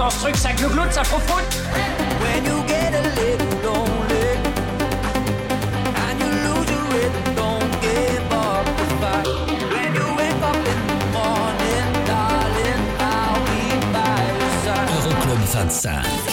Qu'est-ce qui se passe dans ce truc Ça glougloute, When you get a little lonely and you lose your rhythm, don't give up the fight. When you wake up in the morning, darling, I'll be by your side. Euroclub 25.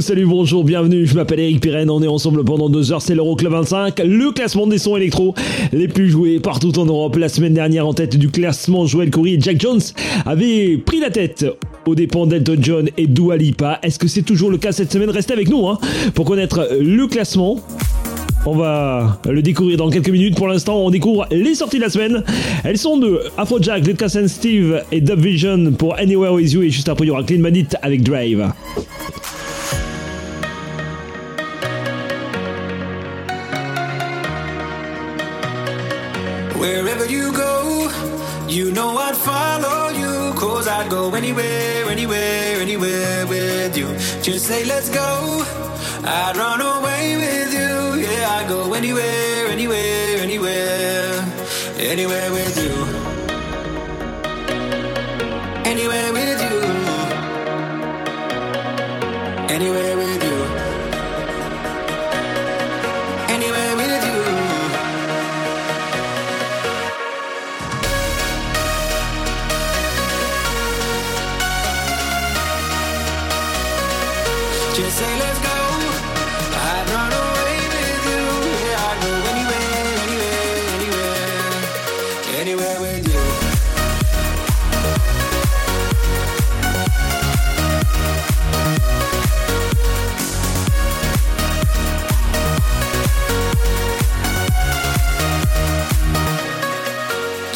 Salut, bonjour, bienvenue, je m'appelle Eric Pirenne, on est ensemble pendant deux heures, c'est l'Euroclub 25, le classement des sons électro les plus joués partout en Europe. La semaine dernière, en tête du classement, Joël Coury et Jack Jones avaient pris la tête aux dépens d'Elton John et Dua Lipa. Est-ce que c'est toujours le cas cette semaine? Restez avec nous hein, pour connaître le classement. On va le découvrir dans quelques minutes. Pour l'instant, on découvre les sorties de la semaine. Elles sont de Afrojack, Lucas and Steve et Dub Vision pour Anywhere With You. Et juste après, il y aura Clean Bandit avec Drive. Wherever you go, you know I'd follow you. Cause I'd go anywhere, anywhere, anywhere with you. Just say, let's go. I'd run away with you. Yeah, I'd go anywhere, anywhere, anywhere. Anywhere with you. Anywhere with you. Anywhere with you.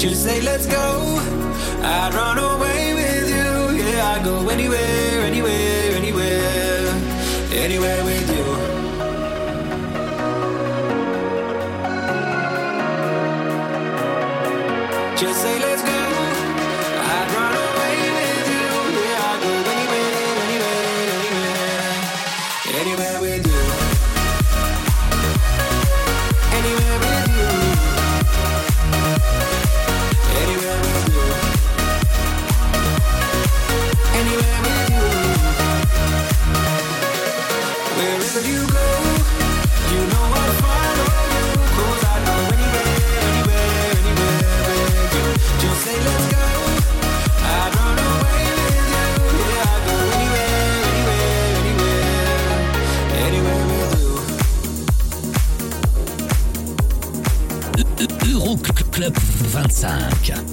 Just say, let's go. I'd run away with you. Yeah, I'd go anywhere, anywhere, anywhere. Anywhere with you. 25.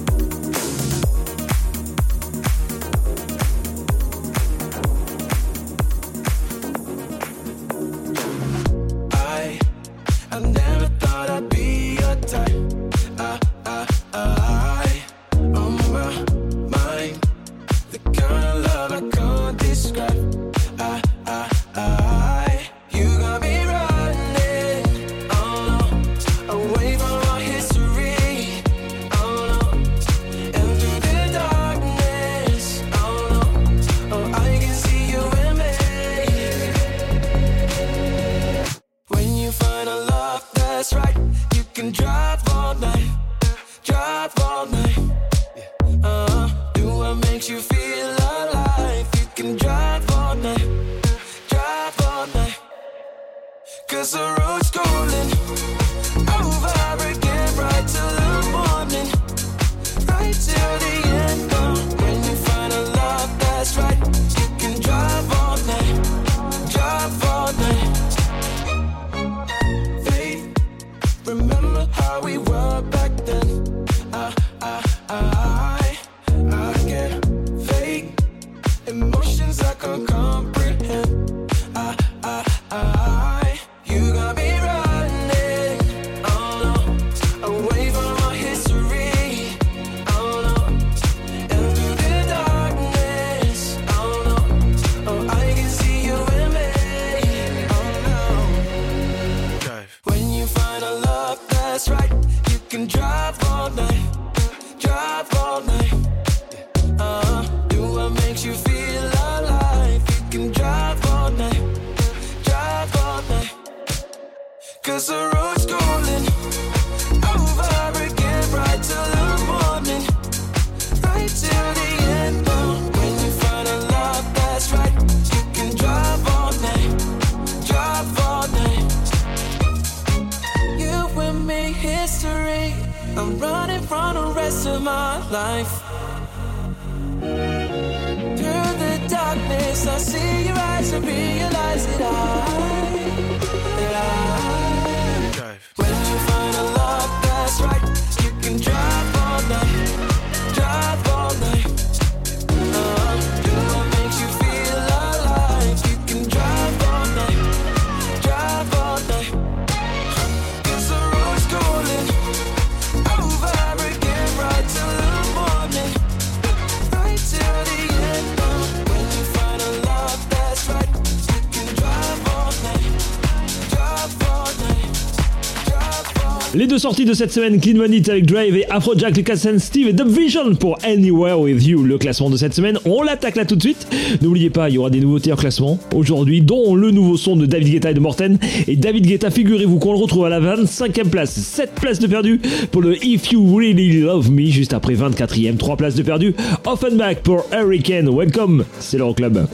deux sorties de cette semaine, Clean Money avec Drive et Afrojack, Lucas and Steve et Dub Vision pour Anywhere With You. Le classement de cette semaine, on l'attaque là tout de suite. N'oubliez pas, il y aura des nouveautés en classement aujourd'hui, dont le nouveau son de David Guetta et de Morten. Et David Guetta, figurez-vous qu'on le retrouve à la 25e place, 7 places de perdu pour le If You Really Love Me, juste après 24e, 3 places de perdu. Offenbach pour Hurricane, welcome, c'est l'Euroclub. Club.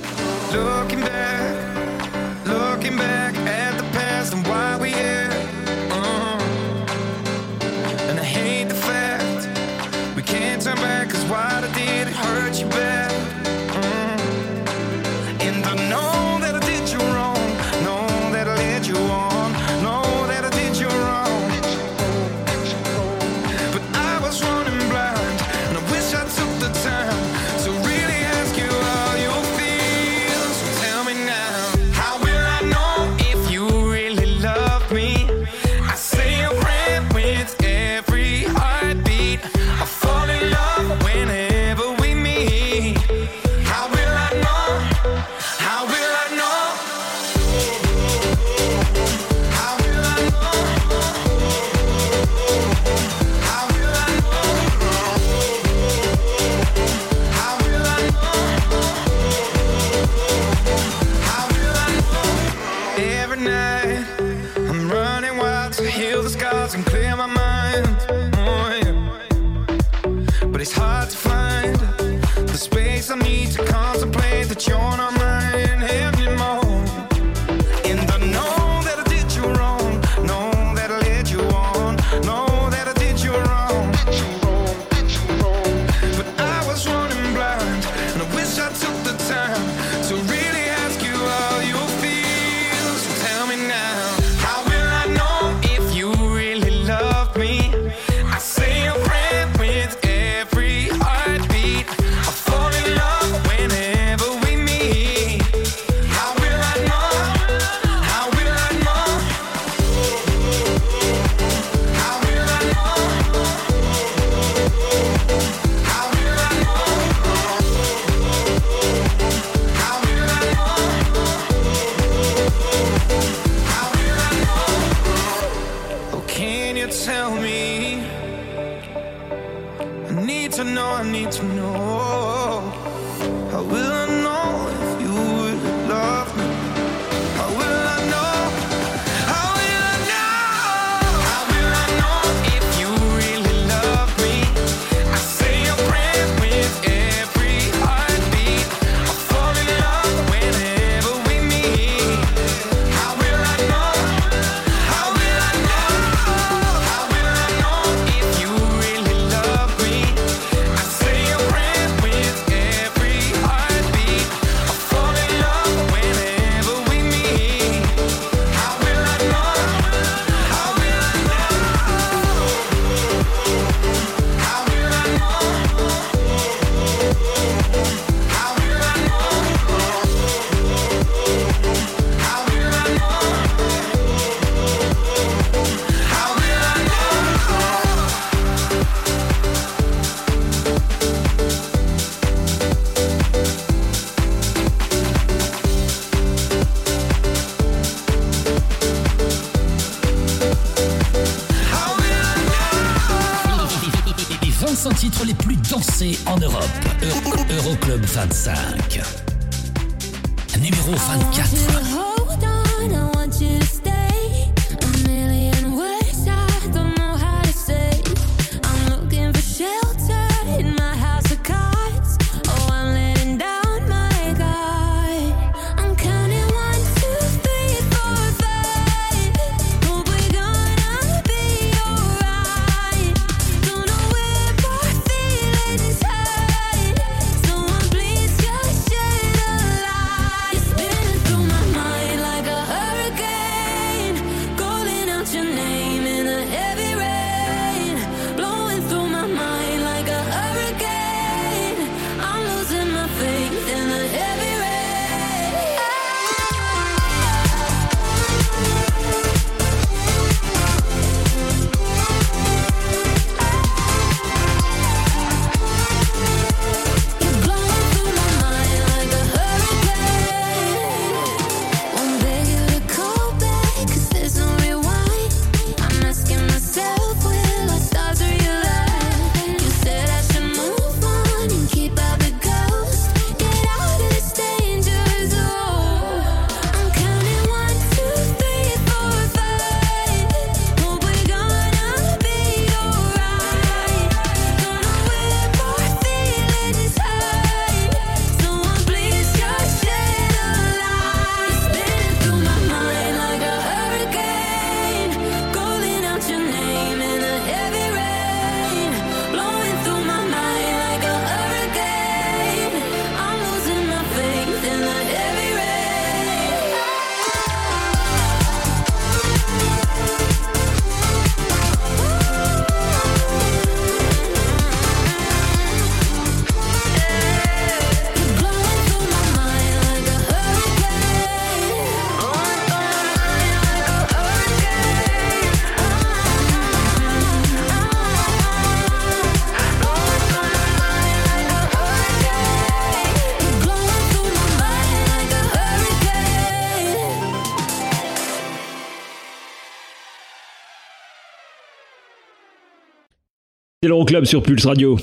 l'Euroclub sur Pulse Radio.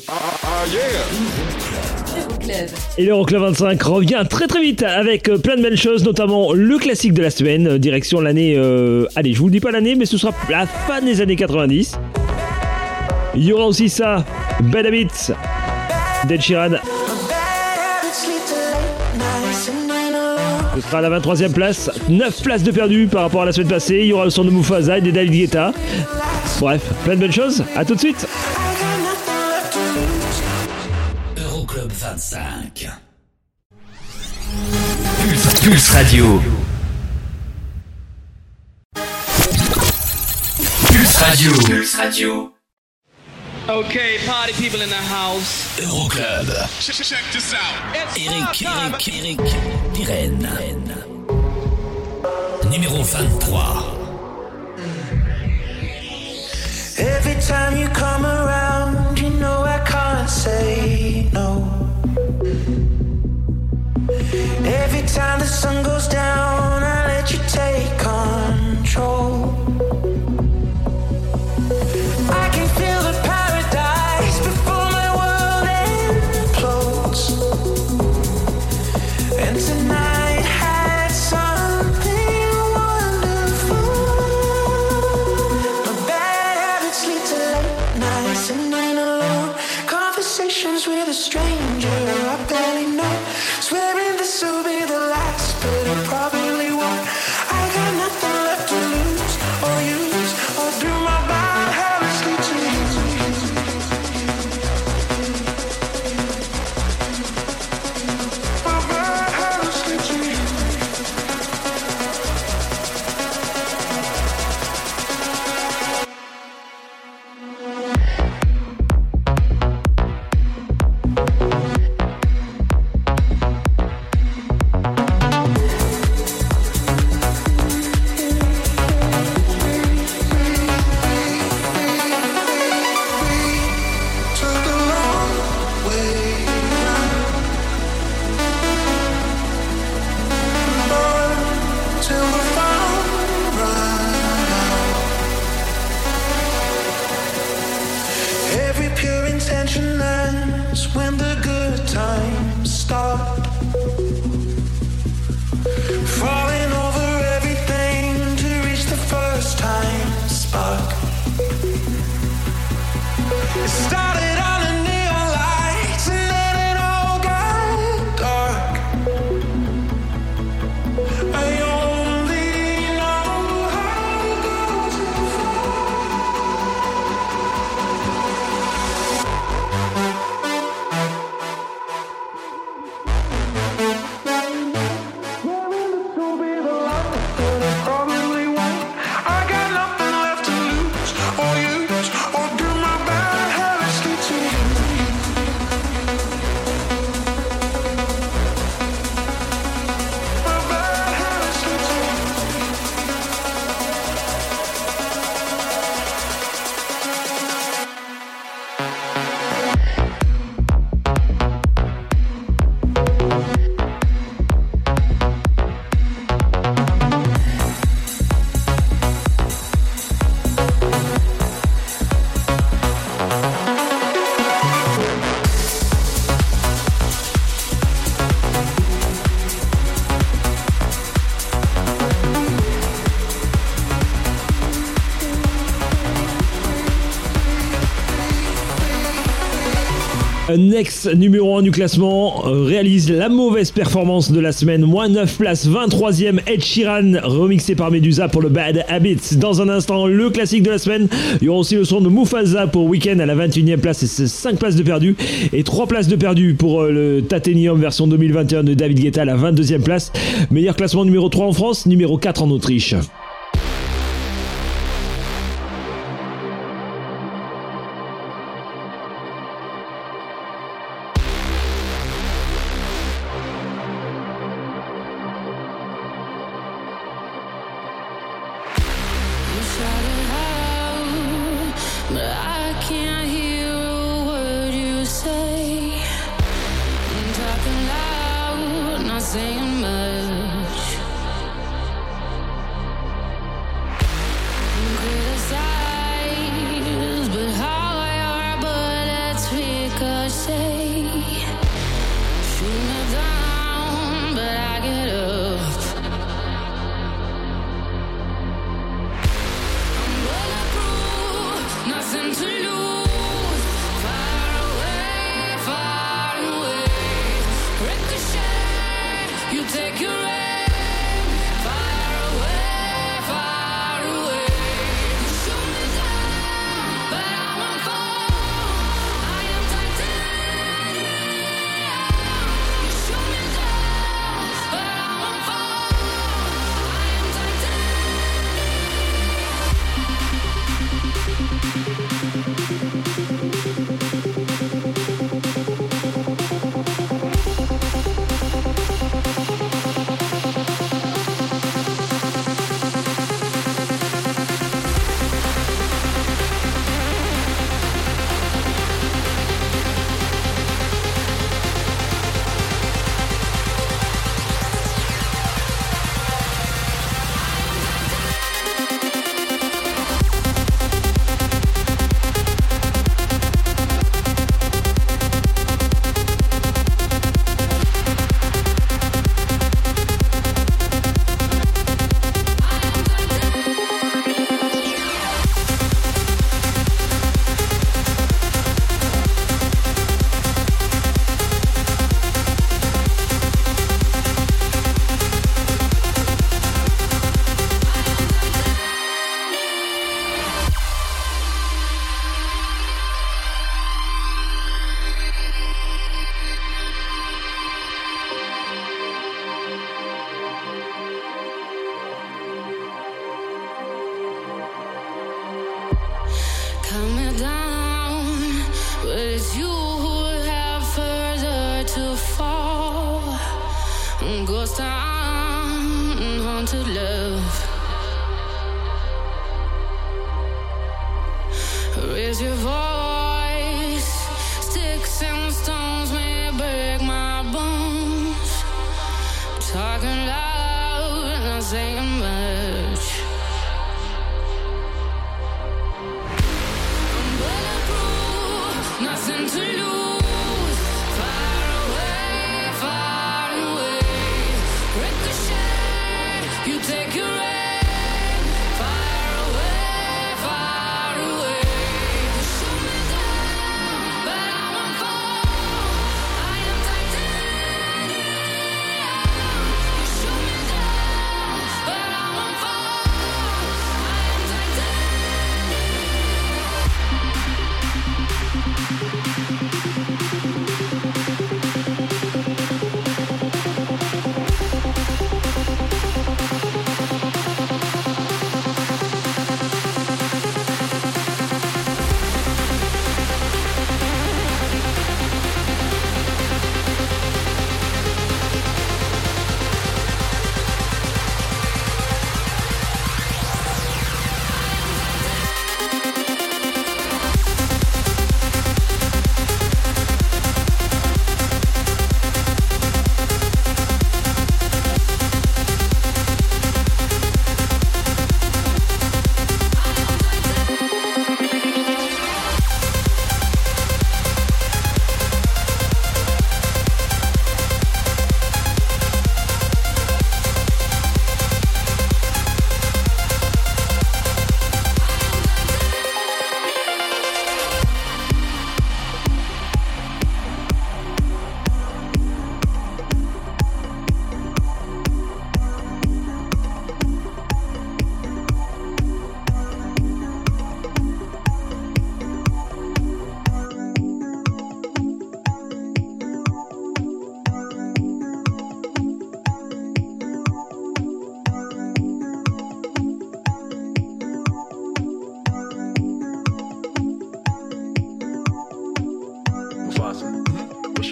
Euroclub. Et l'Euroclub 25 revient très très vite avec euh, plein de belles choses, notamment le classique de la semaine, euh, direction l'année... euh, allez, je vous le dis pas l'année, mais ce sera la fin des années 90. Il y aura aussi ça, Bad Habits, d'Ed Sheeran. Ce sera à la 23e place, 9 places de perdu par rapport à la semaine passée. Il y aura le son de Mufasa et des David Guetta. Bref, plein de belles choses. À tout de suite. 25. Pulse, Pulse Radio. Pulse Radio. Pulse Radio. Okay, party people in the house. Euroclub. Check this out. Eric, Eric, Eric, Pirenne. Numéro 23. Every time you come around, you know I can't say no. Every time the sun goes down, Next, numéro 1 du classement, euh, réalise la mauvaise performance de la semaine. Moins 9 places, 23e Ed Sheeran, remixé par Medusa pour le Bad Habits. Dans un instant, le classique de la semaine. Il y aura aussi le son de Mufasa pour Weekend à la 21e place et c'est 5 places de perdu. Et 3 places de perdu pour euh, le Tatenium version 2021 de David Guetta à la 22e place. Meilleur classement numéro 3 en France, numéro 4 en Autriche.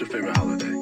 your favorite holiday?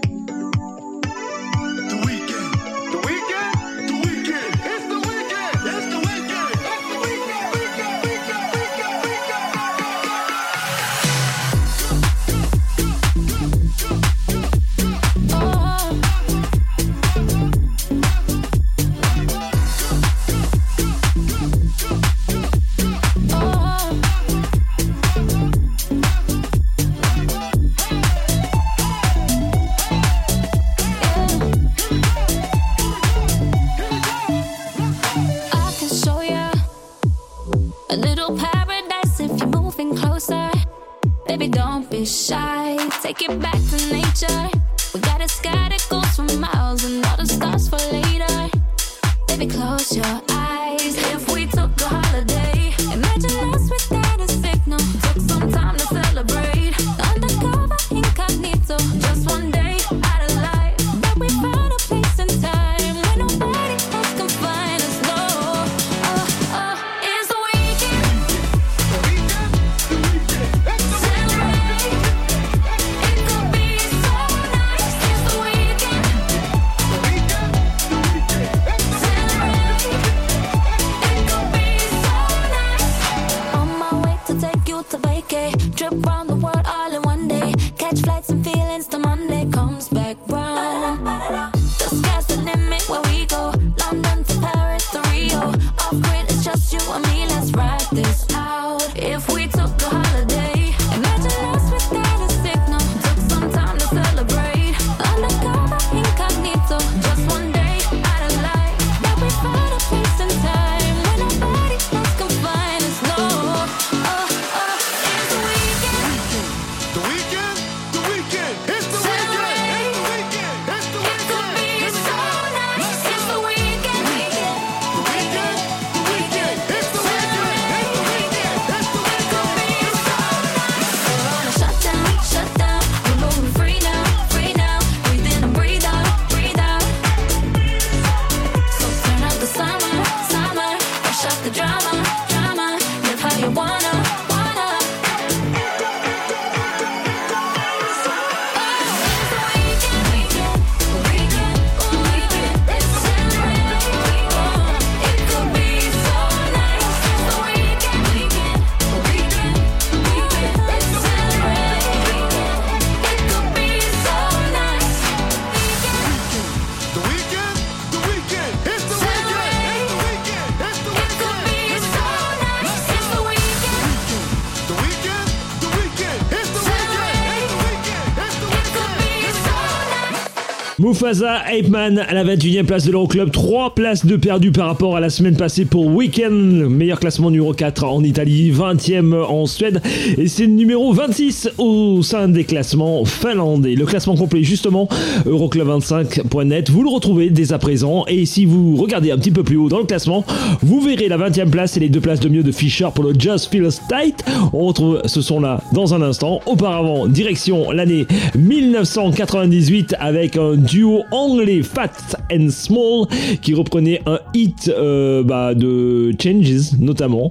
Mufasa Ape Man à la 21e place de l'Euroclub, 3 places de perdu par rapport à la semaine passée pour Weekend, meilleur classement numéro 4 en Italie, 20e en Suède et c'est numéro 26 au sein des classements finlandais. Le classement complet justement, Euroclub25.net, vous le retrouvez dès à présent et si vous regardez un petit peu plus haut dans le classement, vous verrez la 20e place et les deux places de mieux de Fischer pour le Just Feels Tight. On retrouve ce son là dans un instant. Auparavant, direction l'année 1998 avec un duo anglais Fat and Small qui reprenait un hit euh, bah, de Changes notamment.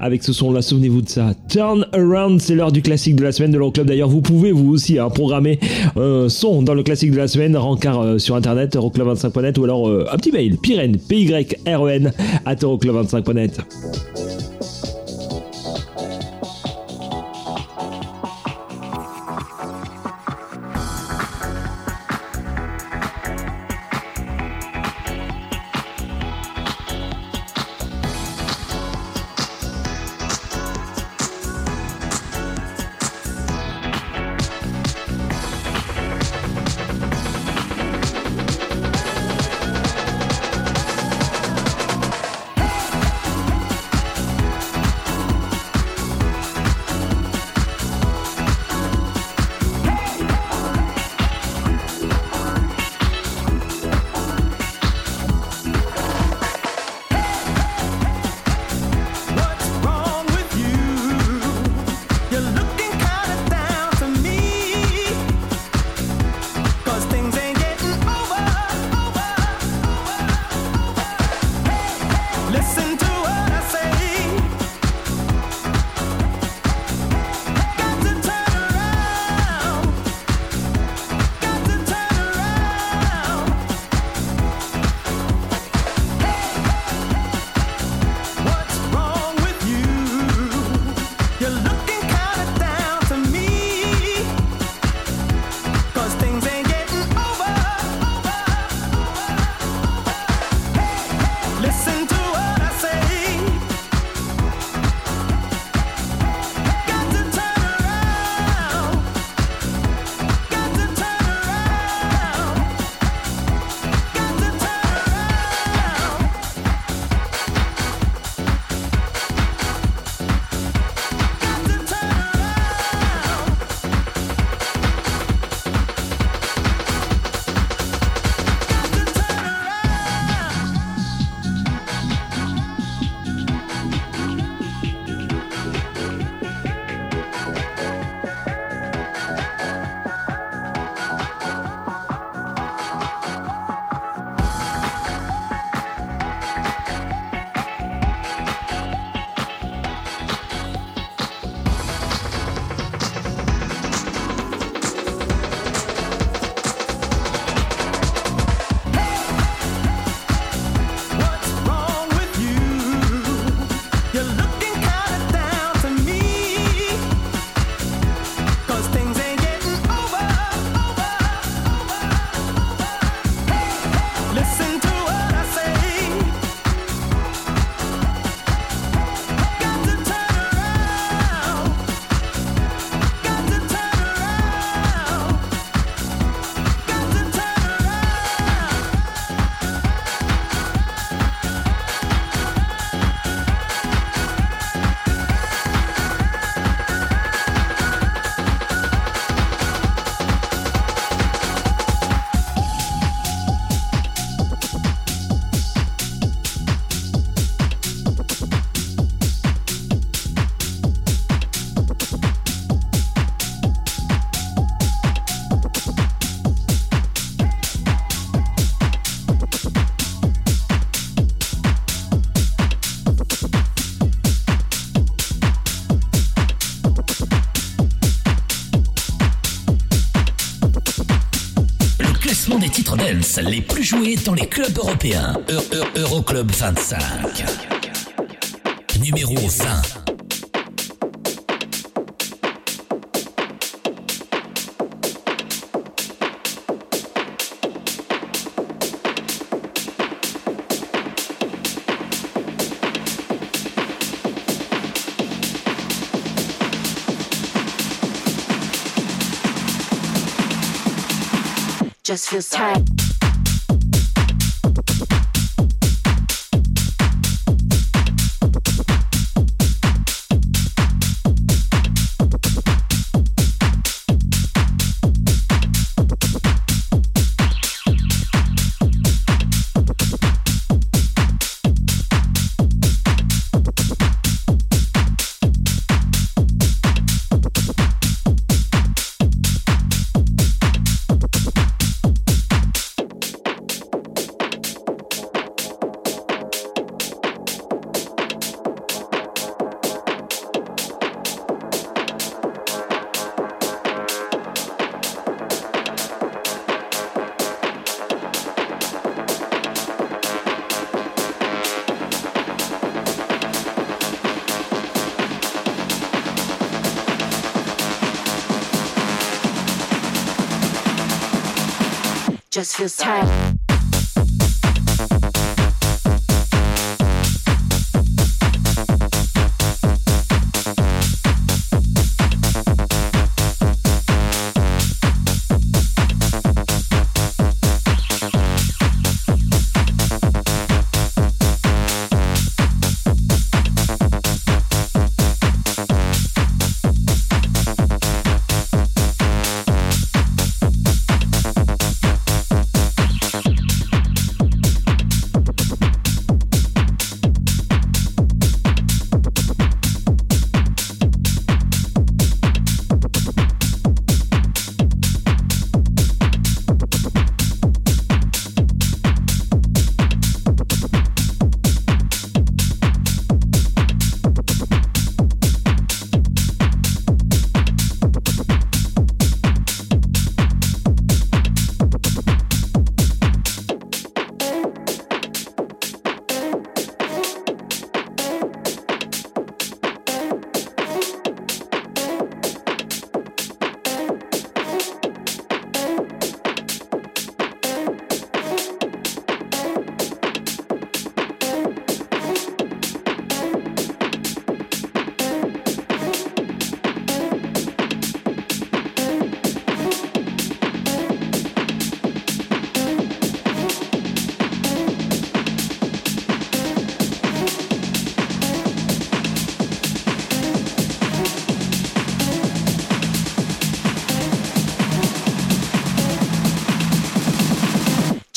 Avec ce son-là, souvenez-vous de ça. Turn Around, c'est l'heure du classique de la semaine de l'Euroclub. D'ailleurs, vous pouvez vous aussi hein, programmer un son dans le classique de la semaine, rencard euh, sur internet, euroclub25.net ou alors euh, un petit mail, pyren, p-y-r-e-n, at euroclub25.net. dance les plus joués dans les clubs européens. Eu- Eu- Euroclub 25. Numéro 20. Just feels tight. Just feels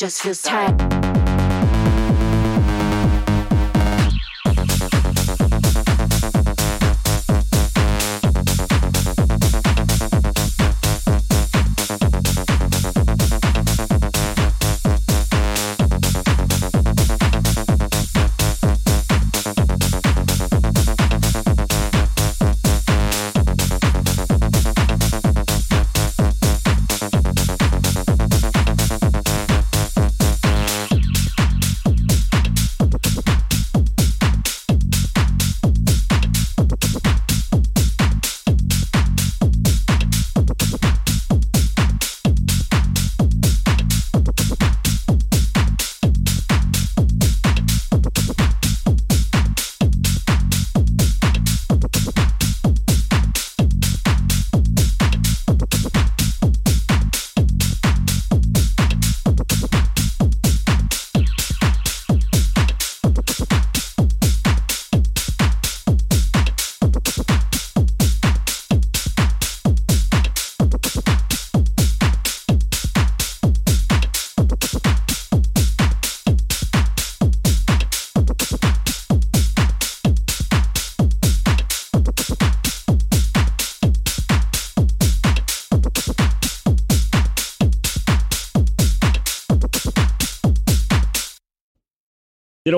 Just feels tight.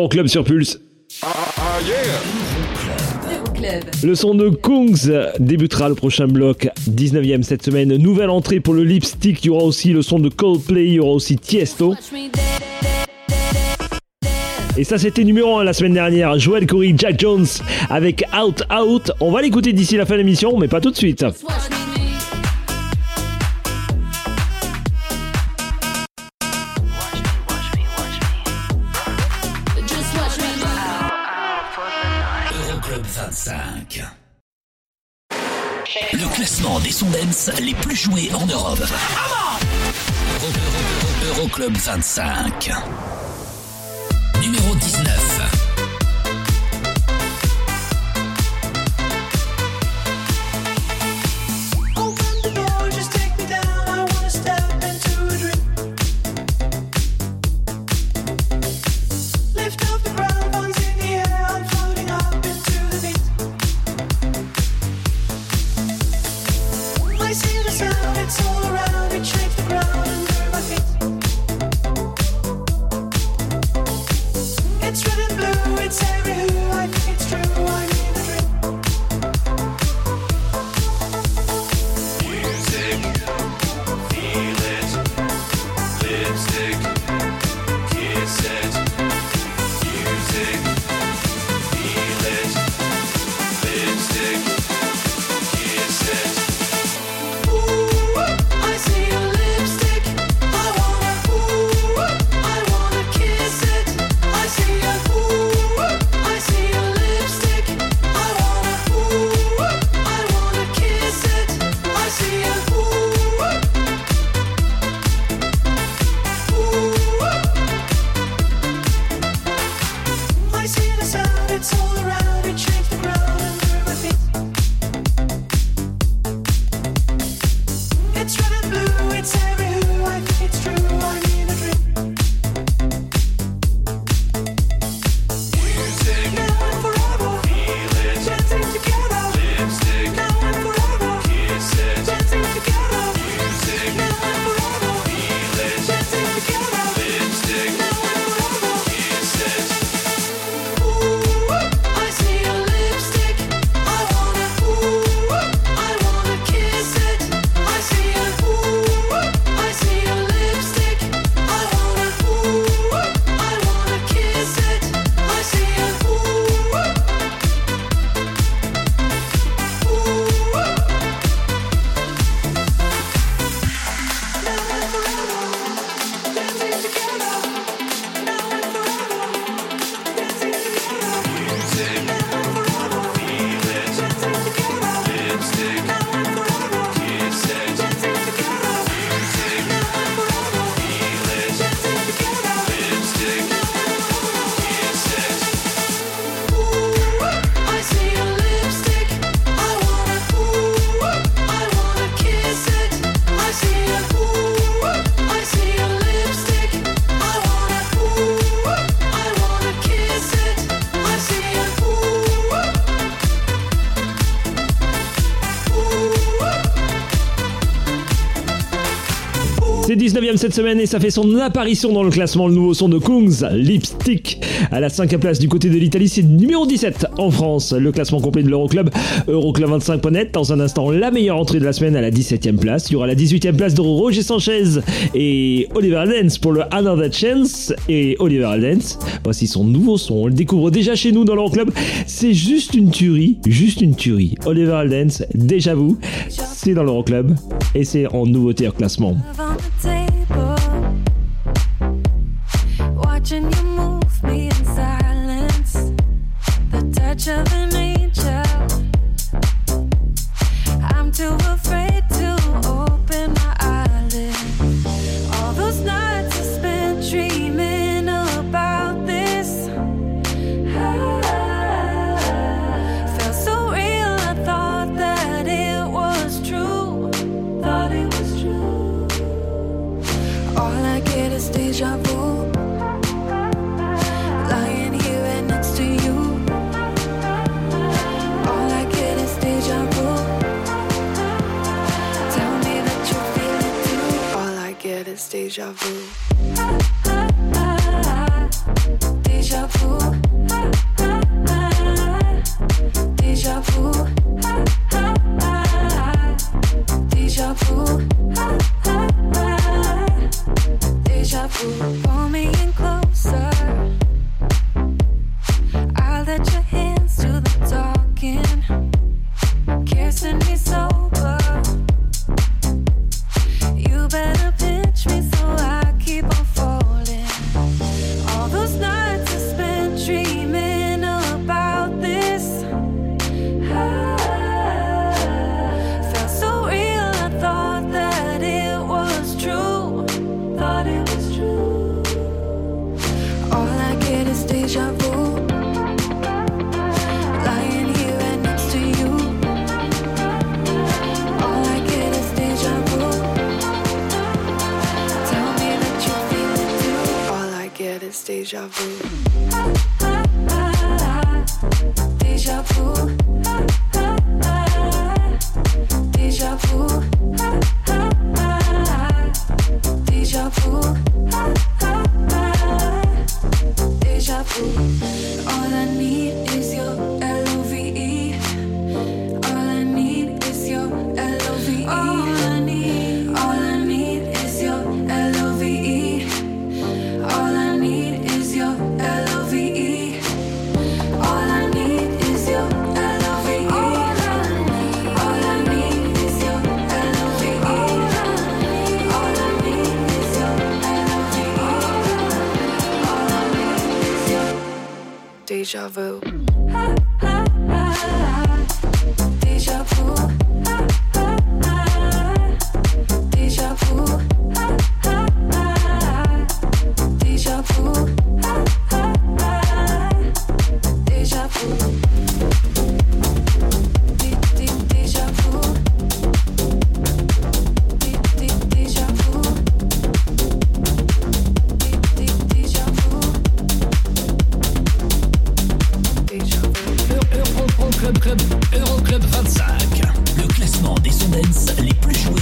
Club sur Pulse. Le son de Kungs débutera le prochain bloc 19e cette semaine, nouvelle entrée pour le lipstick. Il y aura aussi le son de Coldplay, il y aura aussi Tiesto. Et ça, c'était numéro 1 la semaine dernière. Joel Corey, Jack Jones avec Out Out. On va l'écouter d'ici la fin de l'émission, mais pas tout de suite. Les plus joués en Europe. Euro- Euro- Euroclub 25. Numéro 19. C'est 19ème cette semaine et ça fait son apparition dans le classement. Le nouveau son de Kungs, Lipstick. À la cinquième place du côté de l'Italie, c'est numéro 17 en France. Le classement complet de l'Euroclub, Euroclub25.net. Dans un instant, la meilleure entrée de la semaine à la 17ème place. Il y aura la 18ème place de Roger Sanchez et Oliver Aldens pour le Another Chance. Et Oliver Aldens, voici son nouveau son. On le découvre déjà chez nous dans l'Euroclub. C'est juste une tuerie, juste une tuerie. Oliver Aldens, déjà vous, c'est dans l'Euroclub et c'est en nouveauté au classement. this deja vu. Ah, ah, deja vu. Deja vu. Euroclub Club, Euroclub 25. Le classement des Sondens les plus joués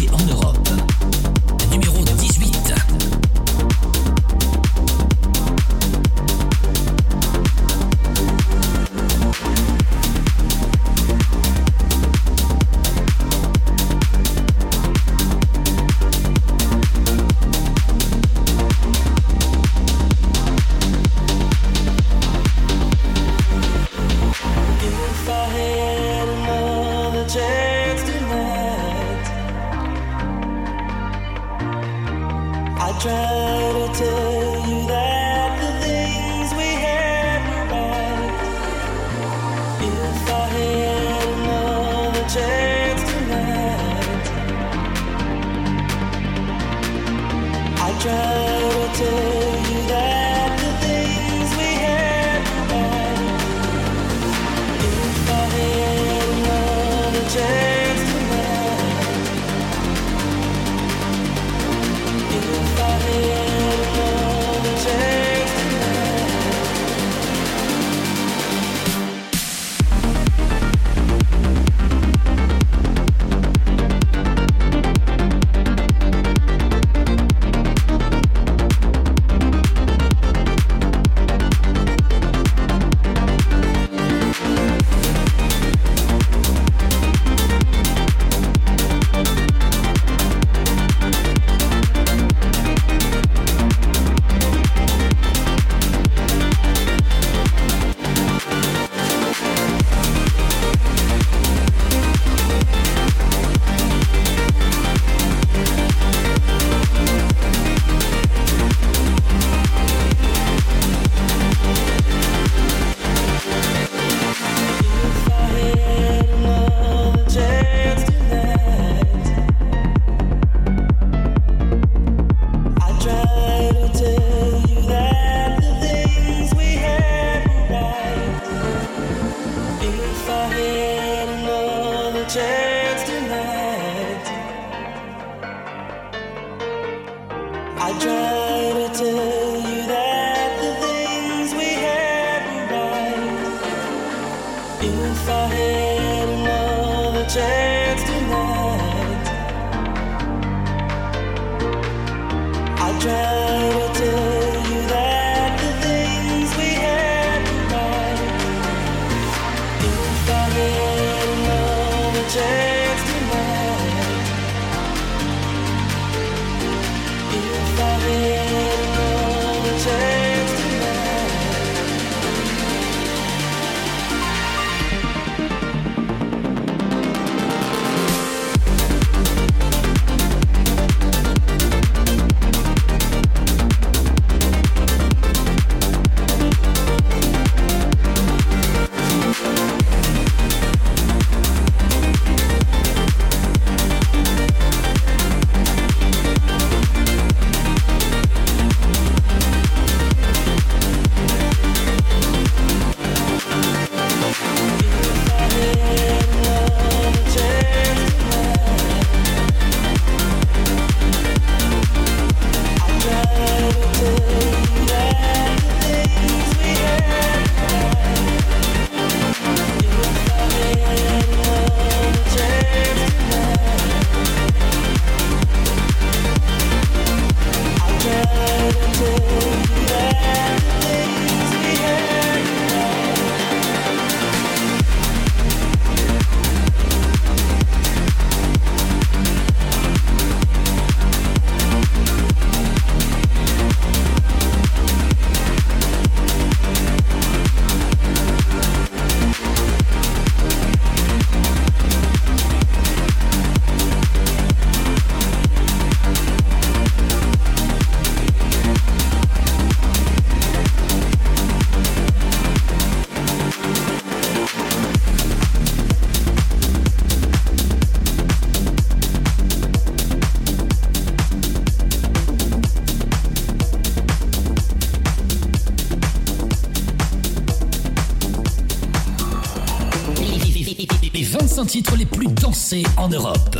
en Europe.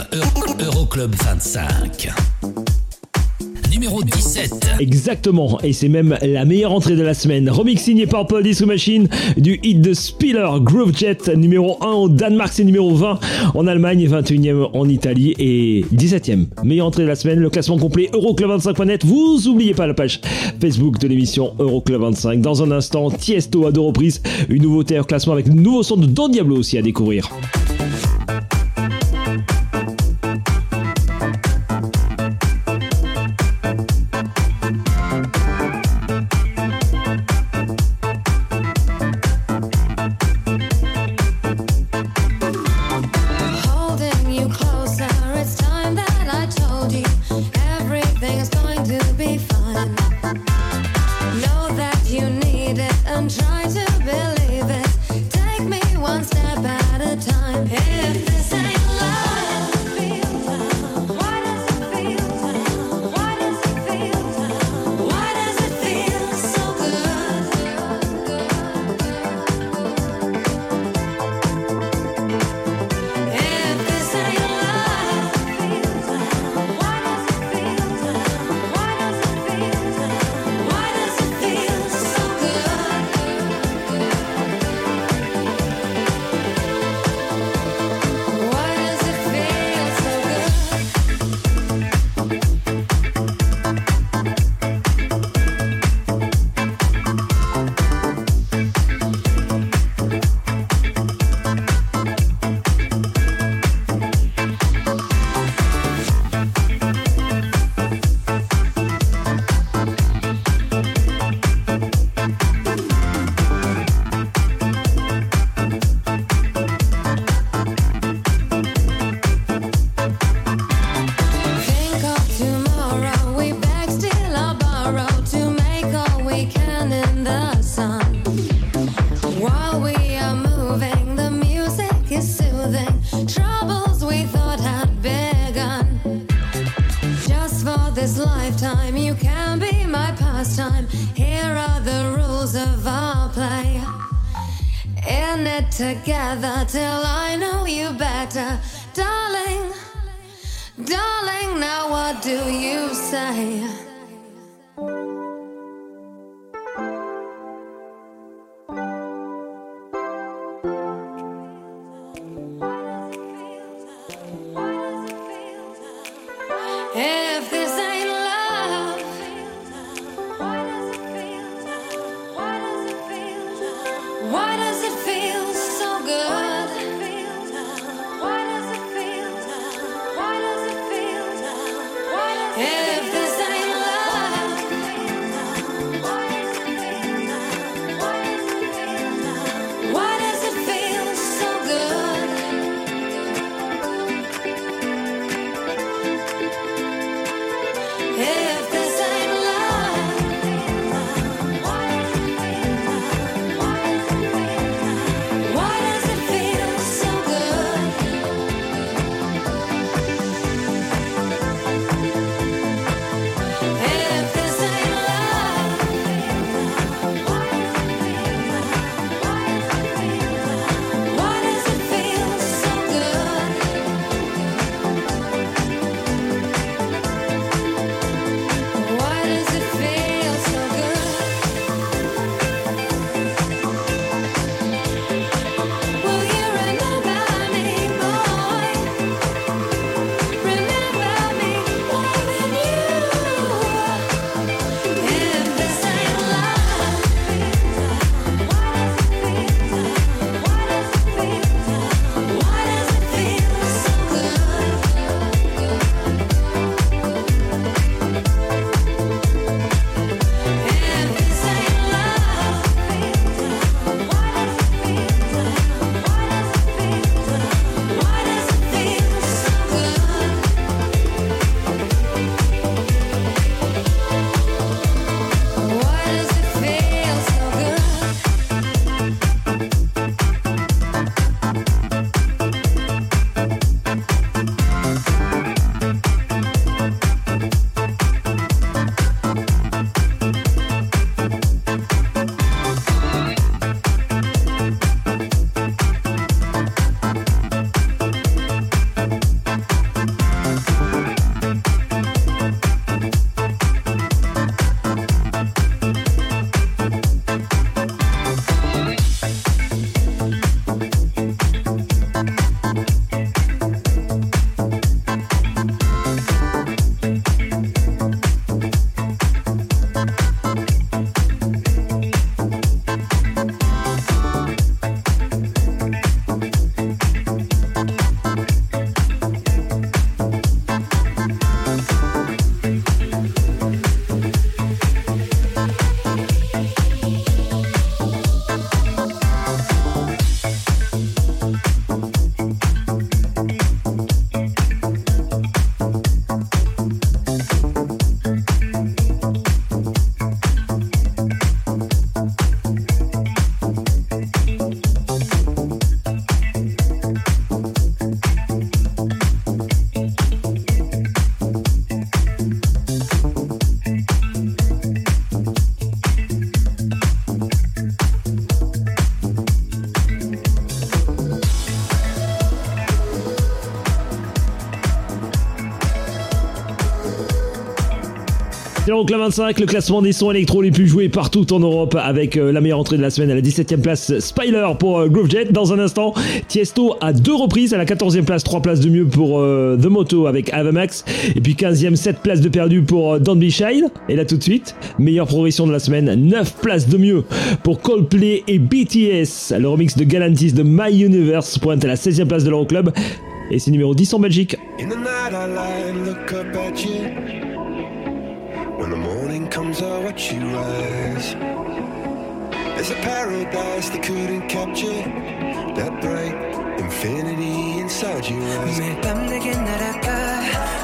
Euroclub 25. Numéro 17. Exactement, et c'est même la meilleure entrée de la semaine. Remix signé par Paul Disco Machine du hit de Spiller Groove Jet numéro 1 au Danemark, c'est numéro 20 en Allemagne, 21e en Italie et 17e. Meilleure entrée de la semaine, le classement complet Euroclub25.net. Vous oubliez pas la page Facebook de l'émission Euroclub25. Dans un instant, Tiesto à deux reprises, une nouveauté au classement avec le nouveau son de Don Diablo aussi à découvrir. C'est l'Euroclub 25, le classement des sons électro les plus joués partout en Europe avec euh, la meilleure entrée de la semaine à la 17e place Spiler pour euh, Groovejet. Dans un instant, Tiesto à deux reprises à la 14e place, 3 places de mieux pour euh, The Moto avec Avamax et puis 15e 7 places de perdu pour euh, Don't Be. Et là tout de suite, meilleure progression de la semaine, 9 places de mieux pour Coldplay et BTS. Le remix de Galantis de My Universe pointe à la 16e place de l'Euroclub et c'est numéro 10 en Belgique. When the morning comes, I watch you rise. There's a paradise they couldn't capture. That bright infinity inside your eyes. 매일 밤 내게 날아가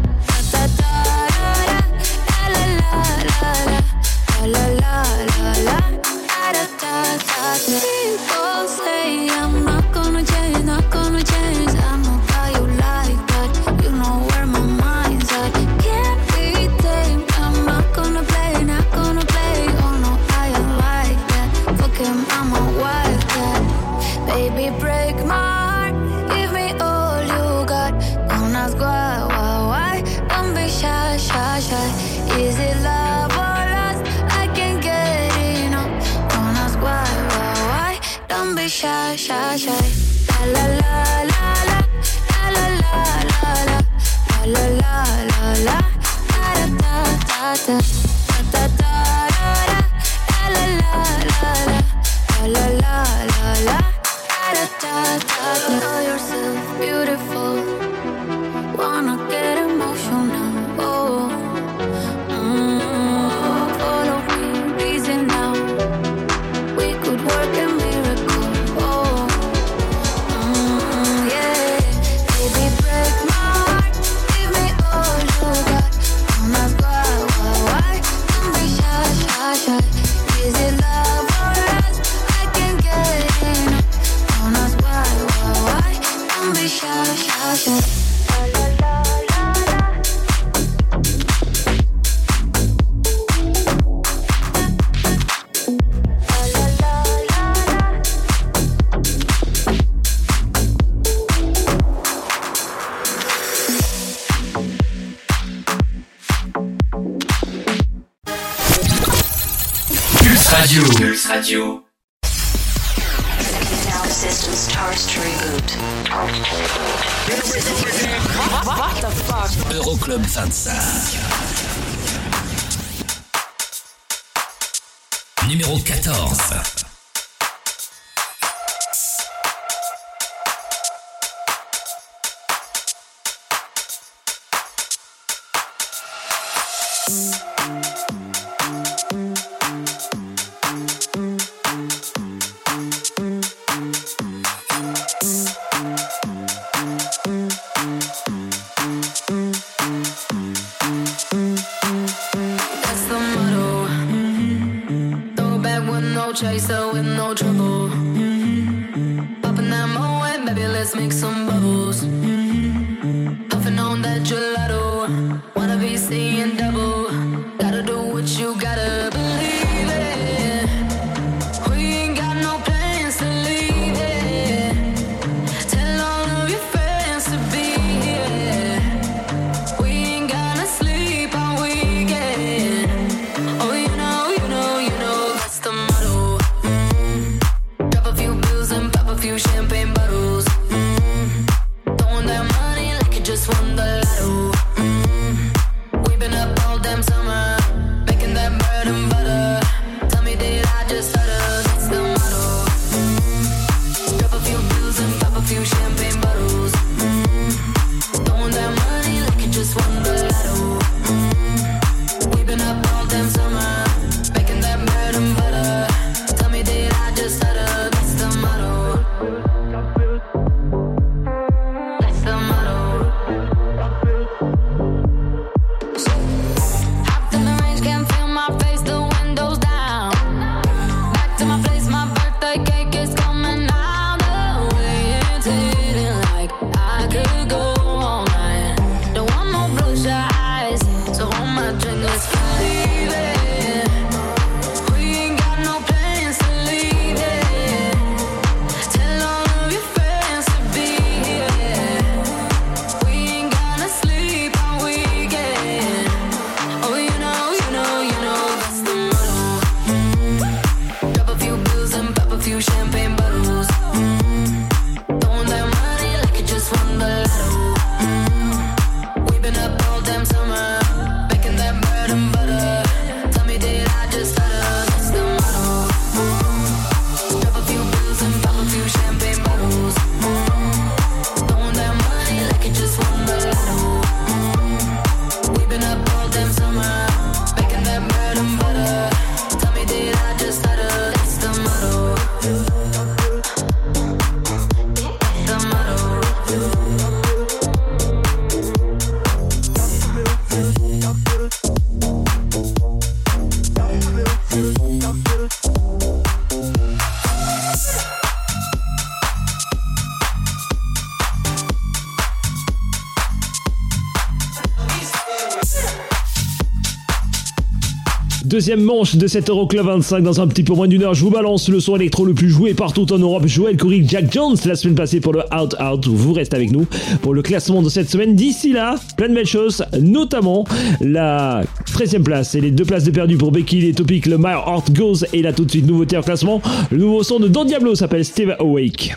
Deuxième manche de cette Euroclub 25 dans un petit peu moins d'une heure. Je vous balance le son électro le plus joué partout en Europe. Joël Coury, Jack Jones la semaine passée pour le Out Out. Vous restez avec nous pour le classement de cette semaine. D'ici là, plein de belles choses, notamment la 13e place et les deux places de perdu pour Becky et Topic. Le My Heart Goes et là tout de suite nouveauté en classement. Le nouveau son de Don Diablo s'appelle Steve Awake.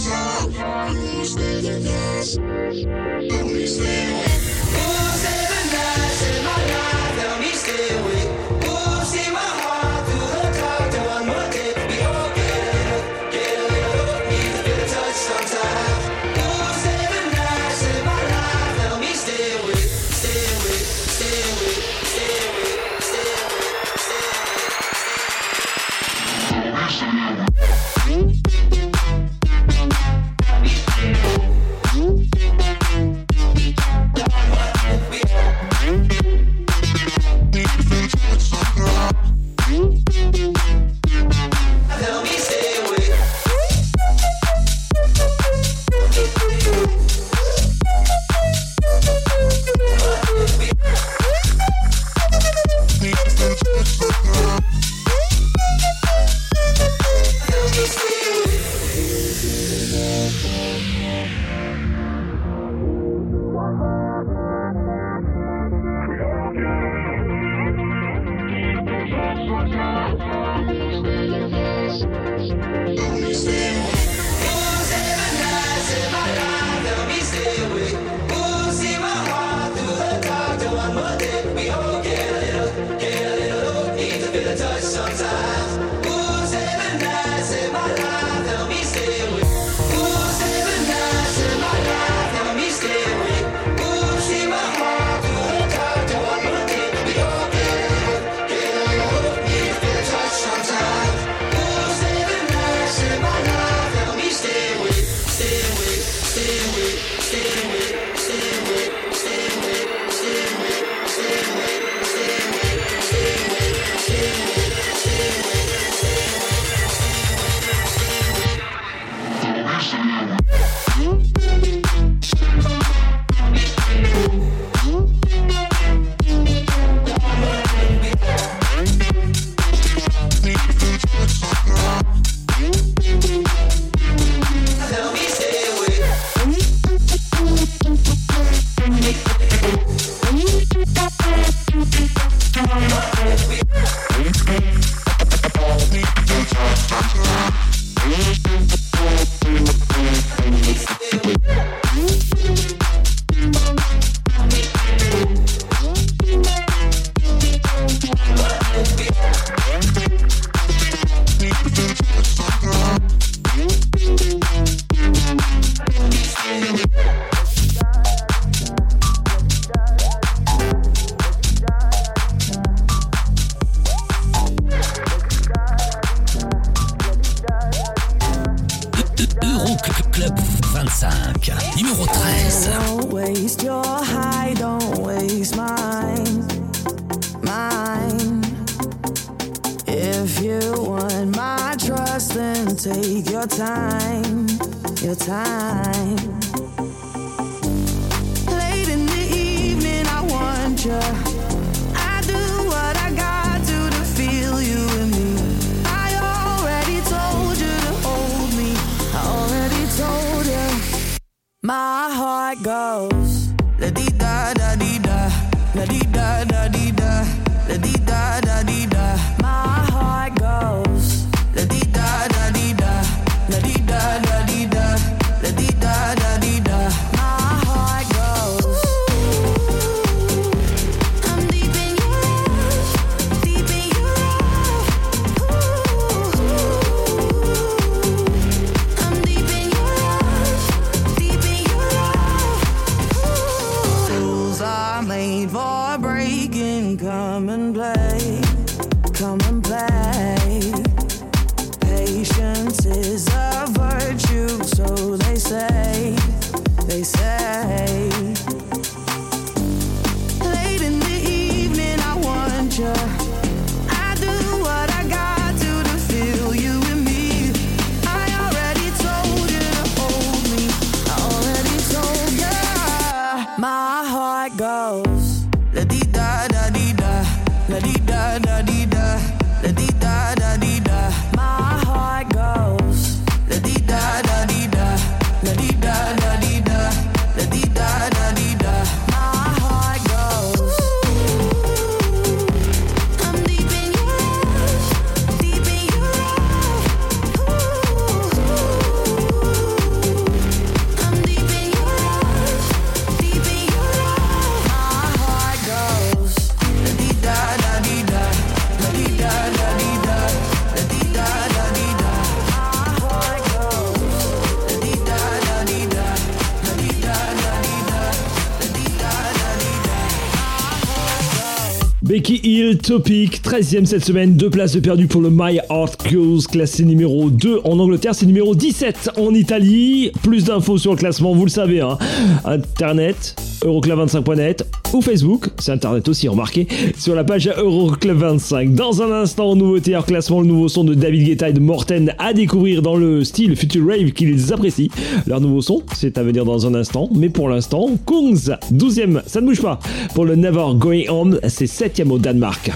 Euroclub Topic, 13ème cette semaine, deux places de perdu pour le My Heart Goes, classé numéro 2 en Angleterre, c'est numéro 17 en Italie. Plus d'infos sur le classement, vous le savez, hein. Internet, euroclub25.net ou Facebook, c'est Internet aussi, remarquez, sur la page Euroclub25. Dans un instant, nouveauté hors classement, le nouveau son de David Guetta et de Morten à découvrir dans le style Future Rave qu'ils apprécient. Leur nouveau son, c'est à venir dans un instant, mais pour l'instant, Kungs, 12ème, ça ne bouge pas. Pour le Never Going On, c'est 7ème au Danemark.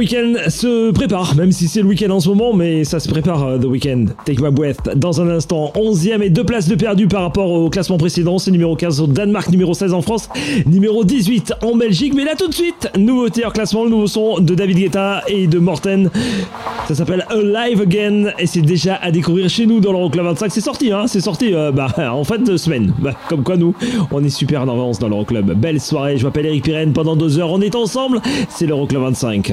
The Weeknd se prépare, même si c'est le week-end en ce moment, mais ça se prépare euh, The Weeknd. Take my breath dans un instant. 11e et deux places de perdu par rapport au classement précédent. C'est numéro 15 au Danemark, numéro 16 en France, numéro 18 en Belgique. Mais là tout de suite, nouveauté hors classement, le nouveau son de David Guetta et de Morten. Ça s'appelle Alive Again et c'est déjà à découvrir chez nous dans l'Euroclub 25. C'est sorti, hein C'est sorti euh, bah, en fin de semaine. Bah, comme quoi nous, on est super en avance dans l'Euroclub. Belle soirée, je m'appelle Eric Pirenne. Pendant deux heures, on est ensemble. C'est l'Euroclub 25.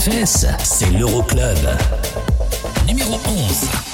Fesses, c'est l'Euroclub. Numéro 11.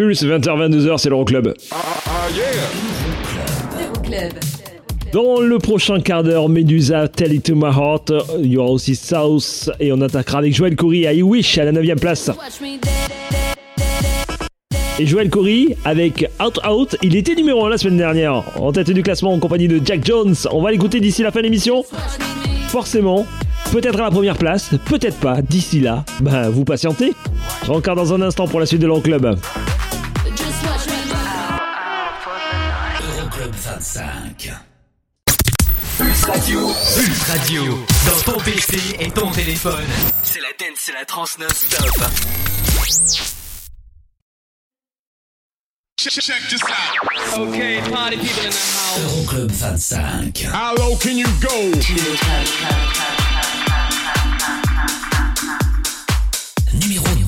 Plus 20h-22h, c'est l'Euroclub. Euroclub. Dans le prochain quart d'heure, Medusa, Tell It To My Heart. Il y aura aussi South et on attaquera avec Joël Coury à I Wish à la 9 place. Et Joël Corey avec Out Out, il était numéro 1 la semaine dernière, en tête du classement en compagnie de Jack Jones. On va l'écouter d'ici la fin de l'émission. Forcément, peut-être à la première place, peut-être pas. D'ici là, ben vous patientez. Encore dans un instant pour la suite de l'Euroclub. Euroclub 25. Pulse Radio. Pulse Radio. Dans ton PC et ton téléphone. C'est la dance, c'est la trans non-stop. Check this out. Okay, party people in the house. Euroclub 25. How low can you go? Numéro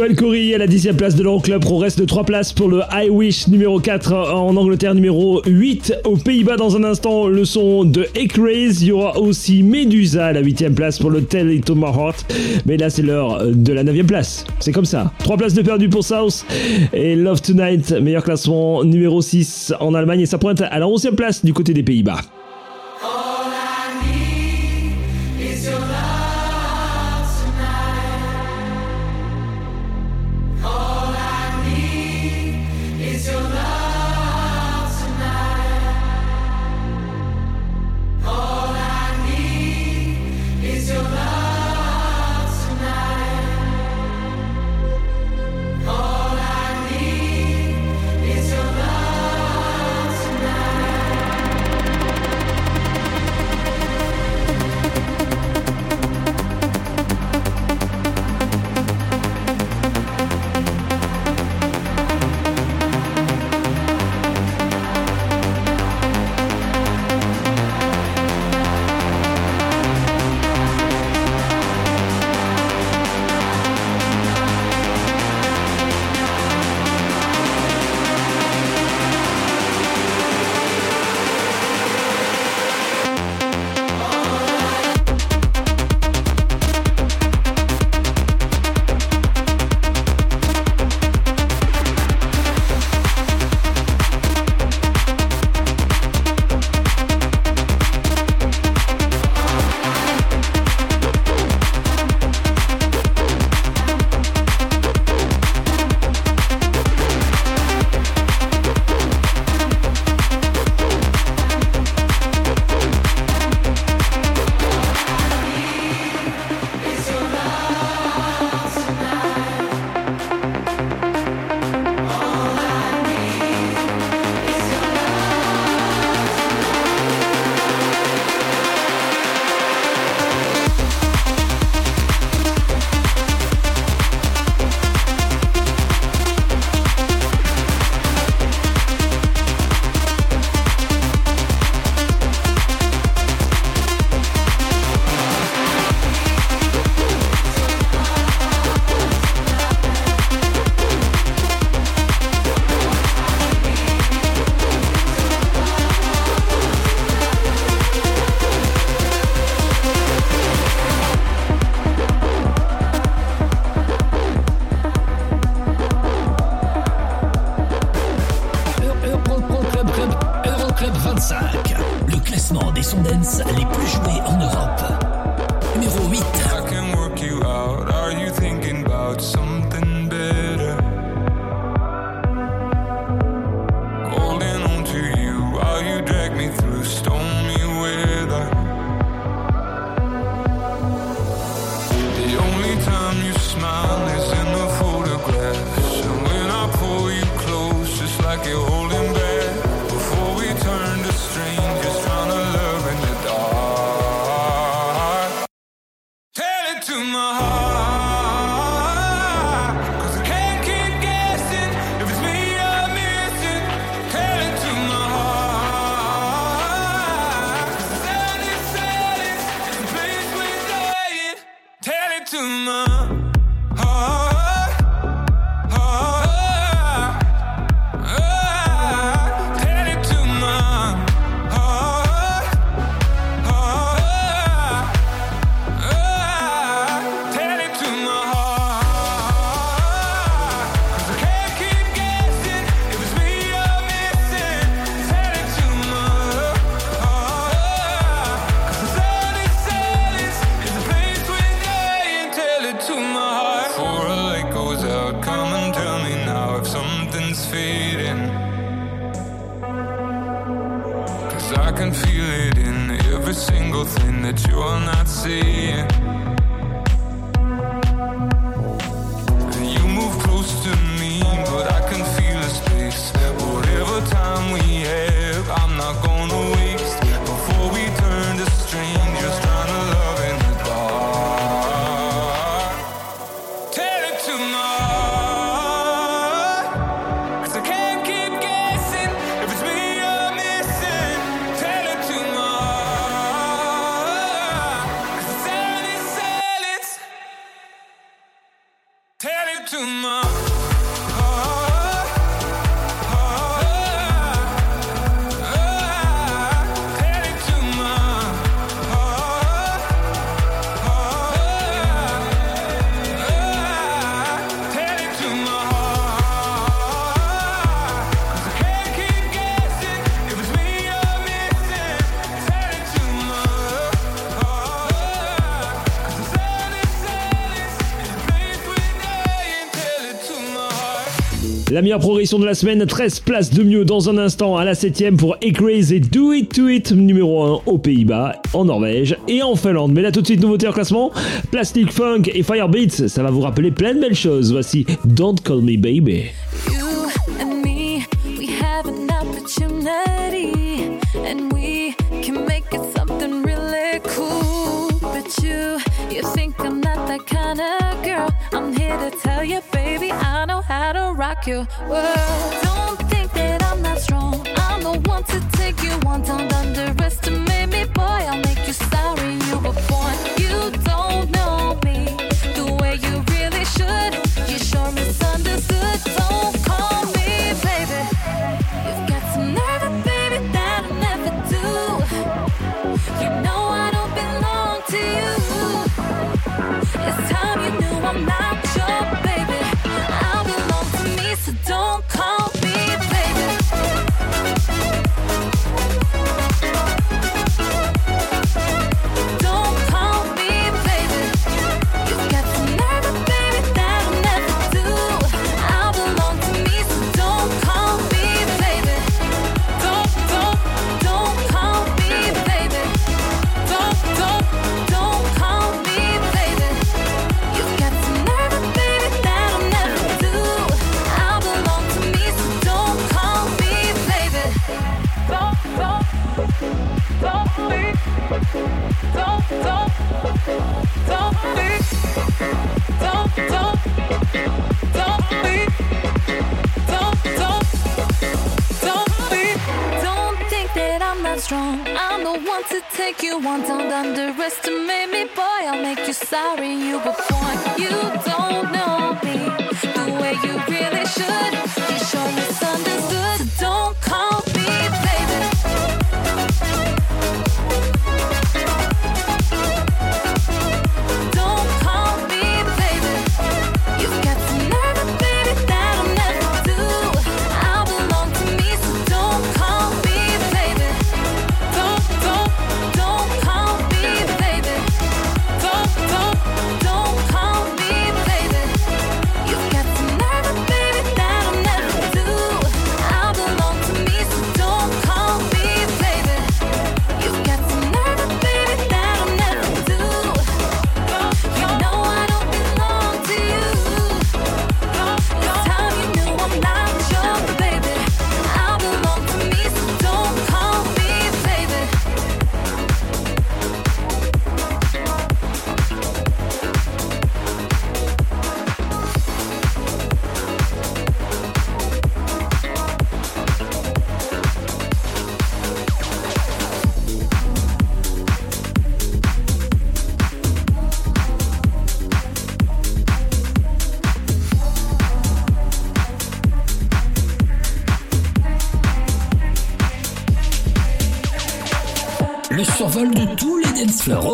Joël Corry à la 10 place de l'Euroclub. On reste de 3 places pour le I Wish numéro 4 en Angleterre, numéro 8 aux Pays-Bas. Dans un instant, le son de Raise. Il y aura aussi Medusa à la 8 place pour le Tell It to My Heart. Mais là, c'est l'heure de la 9 place. C'est comme ça. 3 places de perdu pour South et Love Tonight, meilleur classement numéro 6 en Allemagne. Et ça pointe à la 11 place du côté des Pays-Bas. La meilleure progression de la semaine, 13 places de mieux dans un instant à la 7ème pour Ecraze et Do It To It, numéro 1 aux Pays-Bas, en Norvège et en Finlande. Mais là tout de suite, nouveauté en classement, Plastic Funk et Firebeats, ça va vous rappeler plein de belles choses. Voici Don't Call Me Baby. you. Whoa. Don't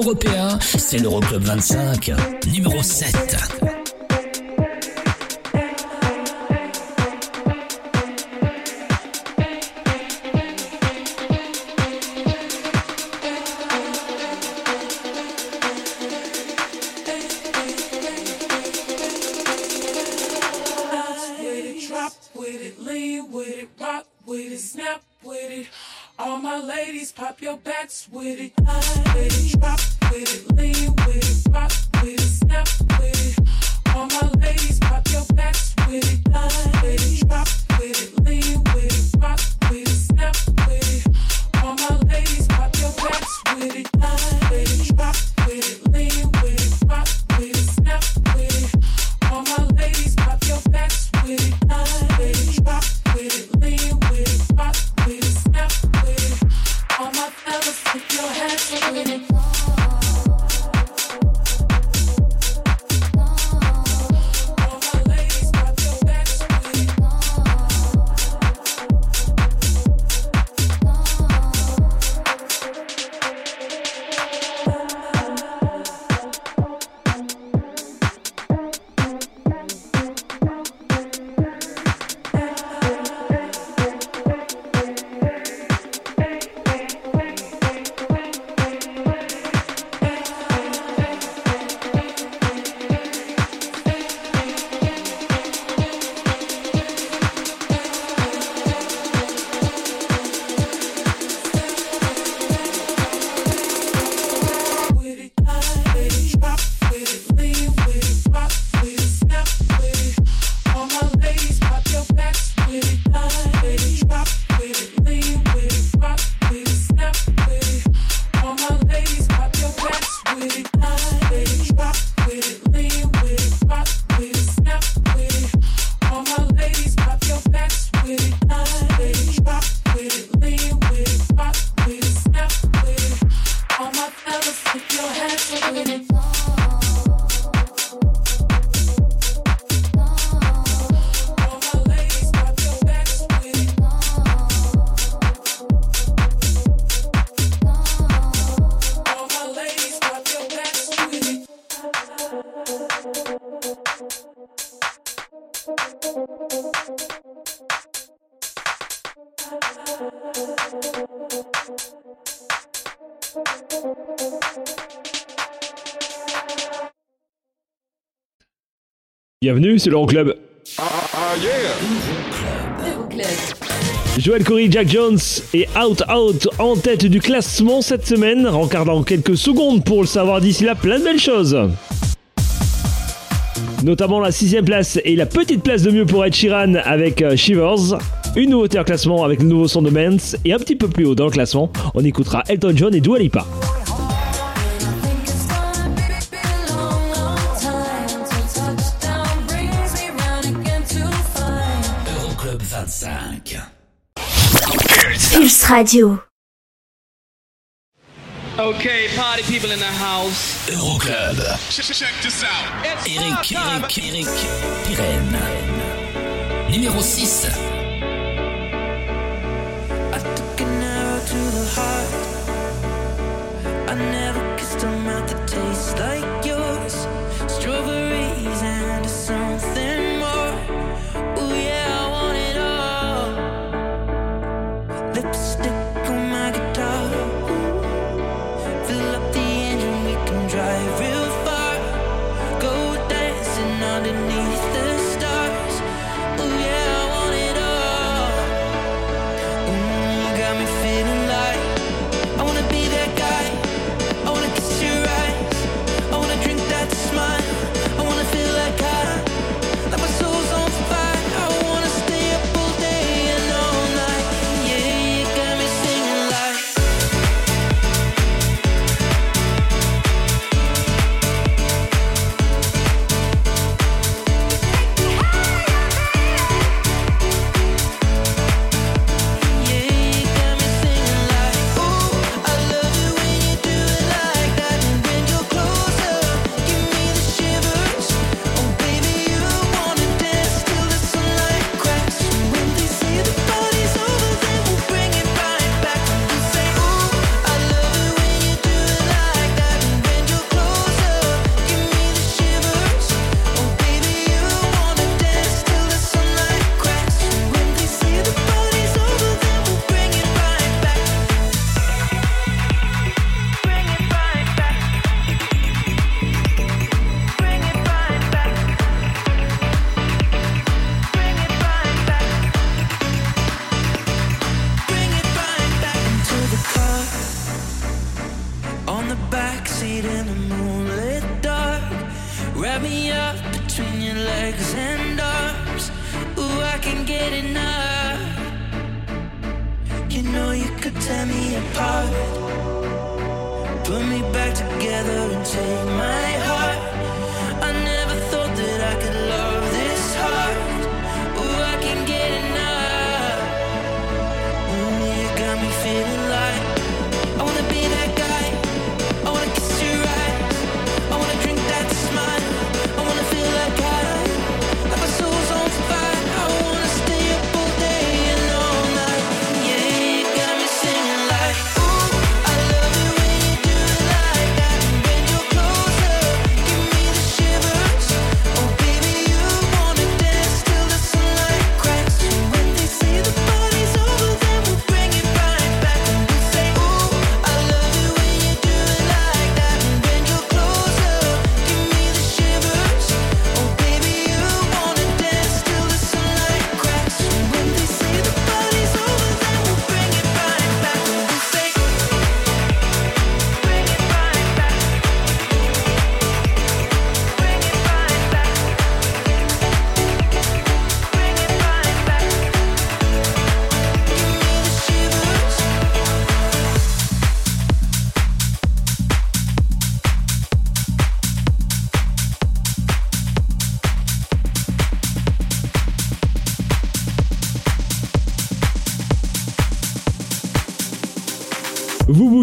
européen, c'est l'Euroclub 25, numéro 7. Bienvenue, c'est l'Euroclub. Joël Corey, Jack Jones et Out Out en tête du classement cette semaine. Rencard dans quelques secondes pour le savoir d'ici là, plein de belles choses. Notamment la sixième place et la petite place de mieux pour Ed Sheeran avec euh, Shivers. Une nouveauté en classement avec le nouveau son de Mance. Et un petit peu plus haut dans le classement, on écoutera Elton John et Dua Lipa. Euroclub 25. Pulse Radio. Okay, party people in the house. Euroclub. Check this out. Eric, Eric, Eric, Pirenne. Numéro 6. An arrow to the heart. I never kissed a mouth that tastes like yours.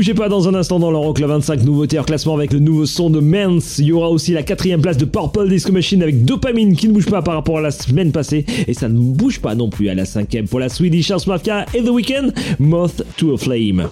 Bougez pas dans un instant dans l'Euroclub 25 nouveauté en classement avec le nouveau son de Mance. Il y aura aussi la quatrième place de Purple Disco Machine avec Dopamine qui ne bouge pas par rapport à la semaine passée. Et ça ne bouge pas non plus à la cinquième pour la Swedish House Mafia et The Weeknd, Moth to a Flame.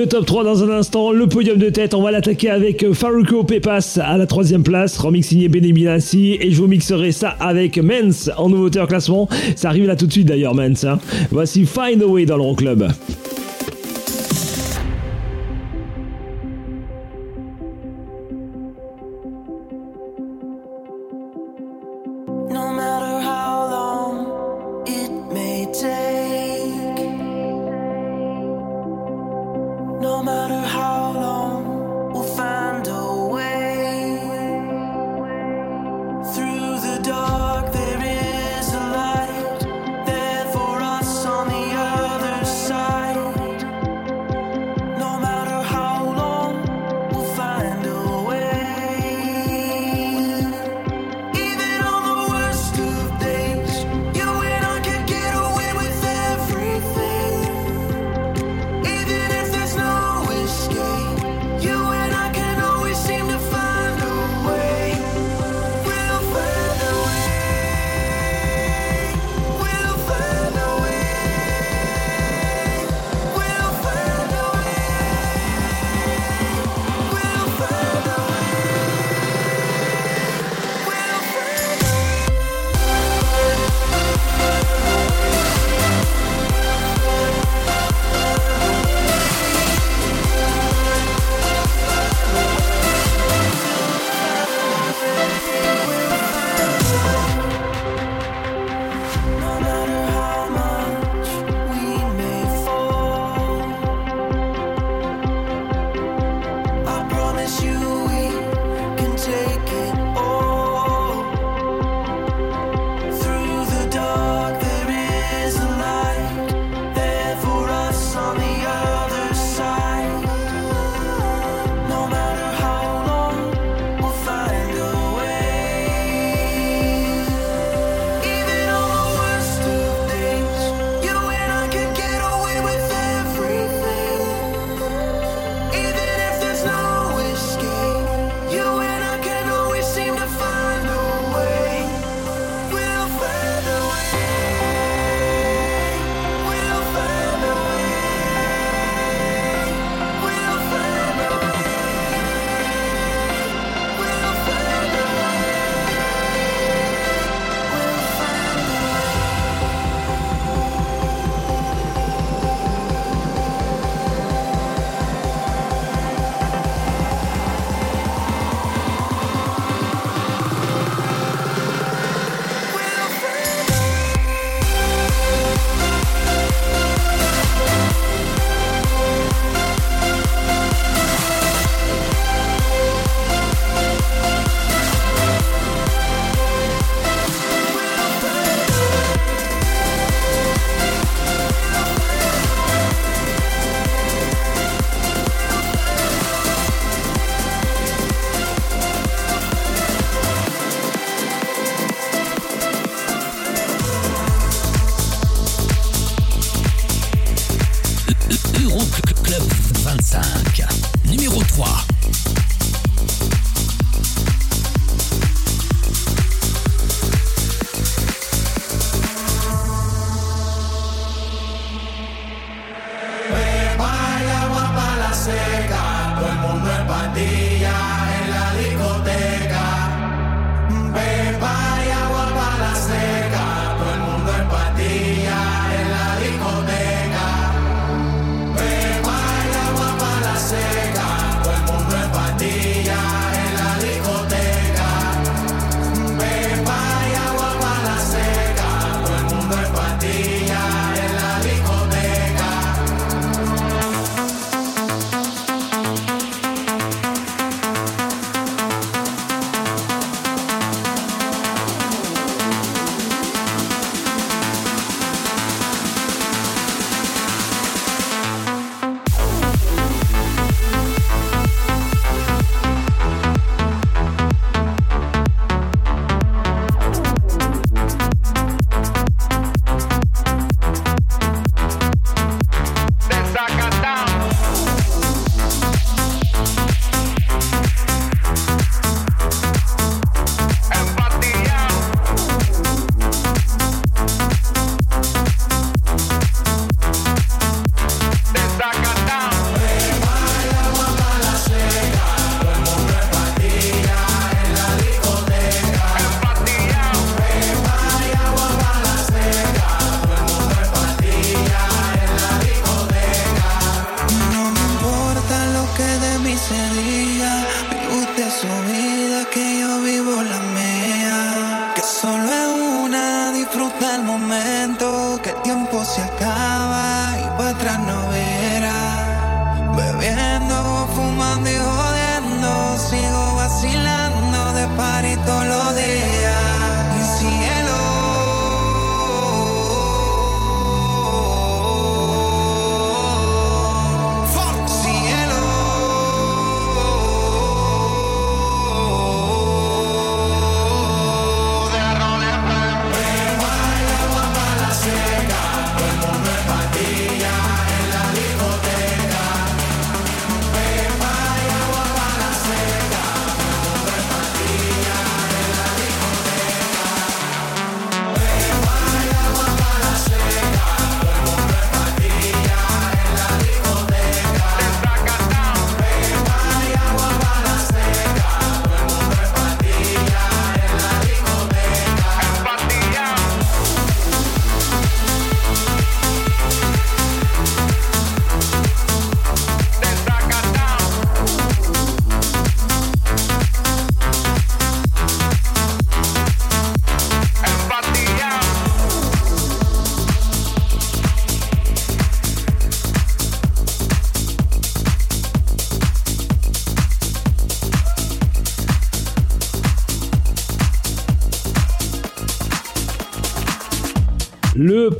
Le top 3 dans un instant, le podium de tête, on va l'attaquer avec Faruko Pepas à la troisième place, remix signé Benny Benassi, et je vous mixerai ça avec Mens en nouveauté en classement. Ça arrive là tout de suite d'ailleurs, Mens. hein. Voici Find a Way dans le Club.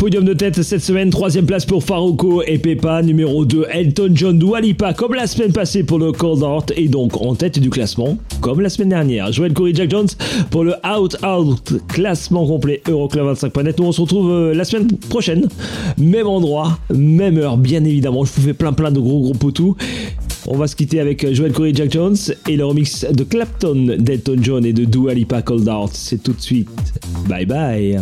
Podium de tête cette semaine, troisième place pour Farouko et Pepa, numéro 2 Elton John Doualipa, comme la semaine passée pour le Cold Heart et donc en tête du classement, comme la semaine dernière. Joel Corey Jack Jones pour le Out Out classement complet Euroclub 25.net. Nous on se retrouve euh, la semaine prochaine, même endroit, même heure, bien évidemment. Je vous fais plein plein de gros gros potous. On va se quitter avec Joel Corey Jack Jones et le remix de Clapton, d'Elton John et de Dua Lipa Cold Heart. C'est tout de suite. Bye bye.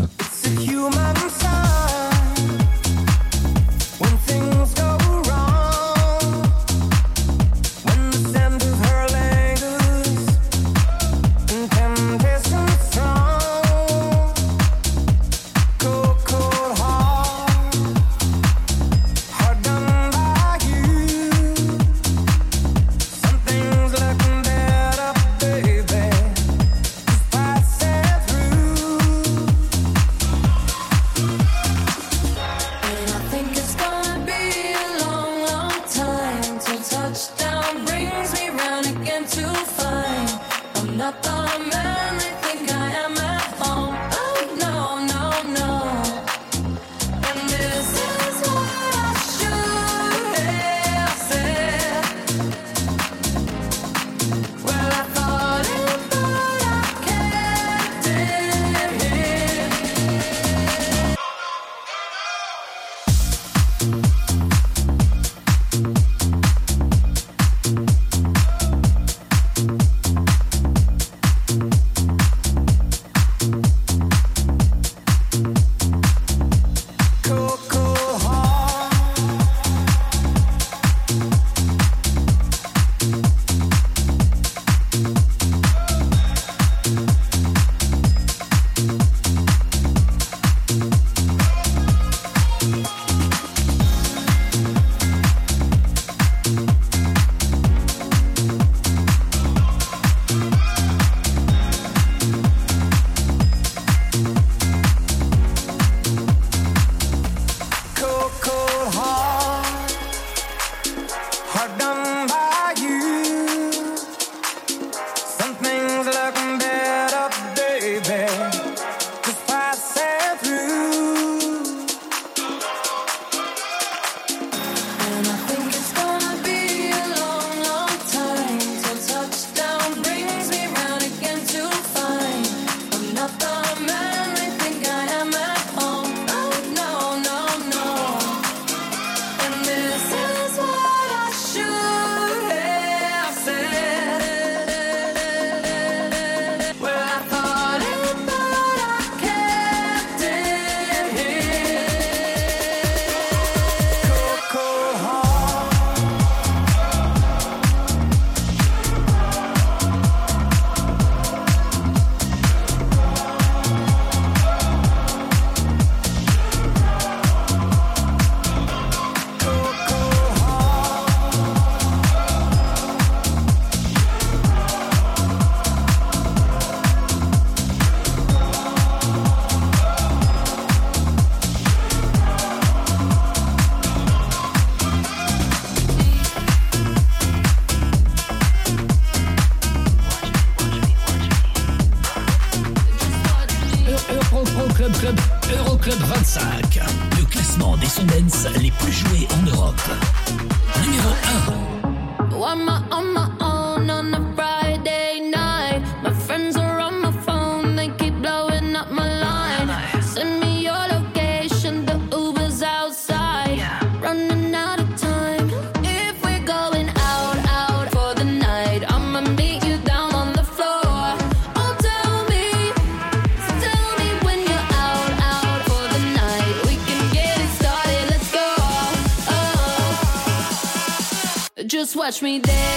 Just watch me dance.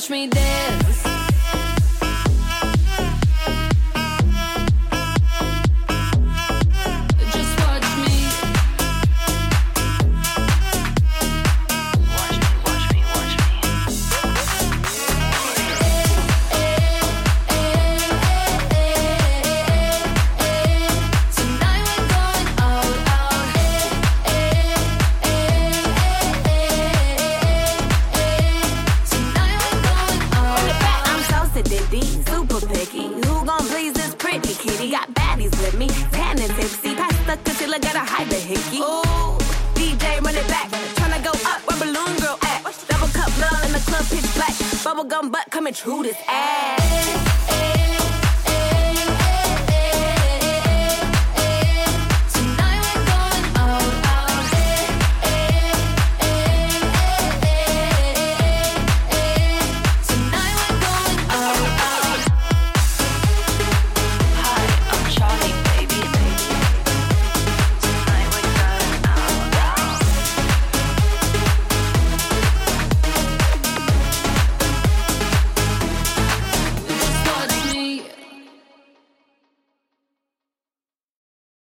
Just watch me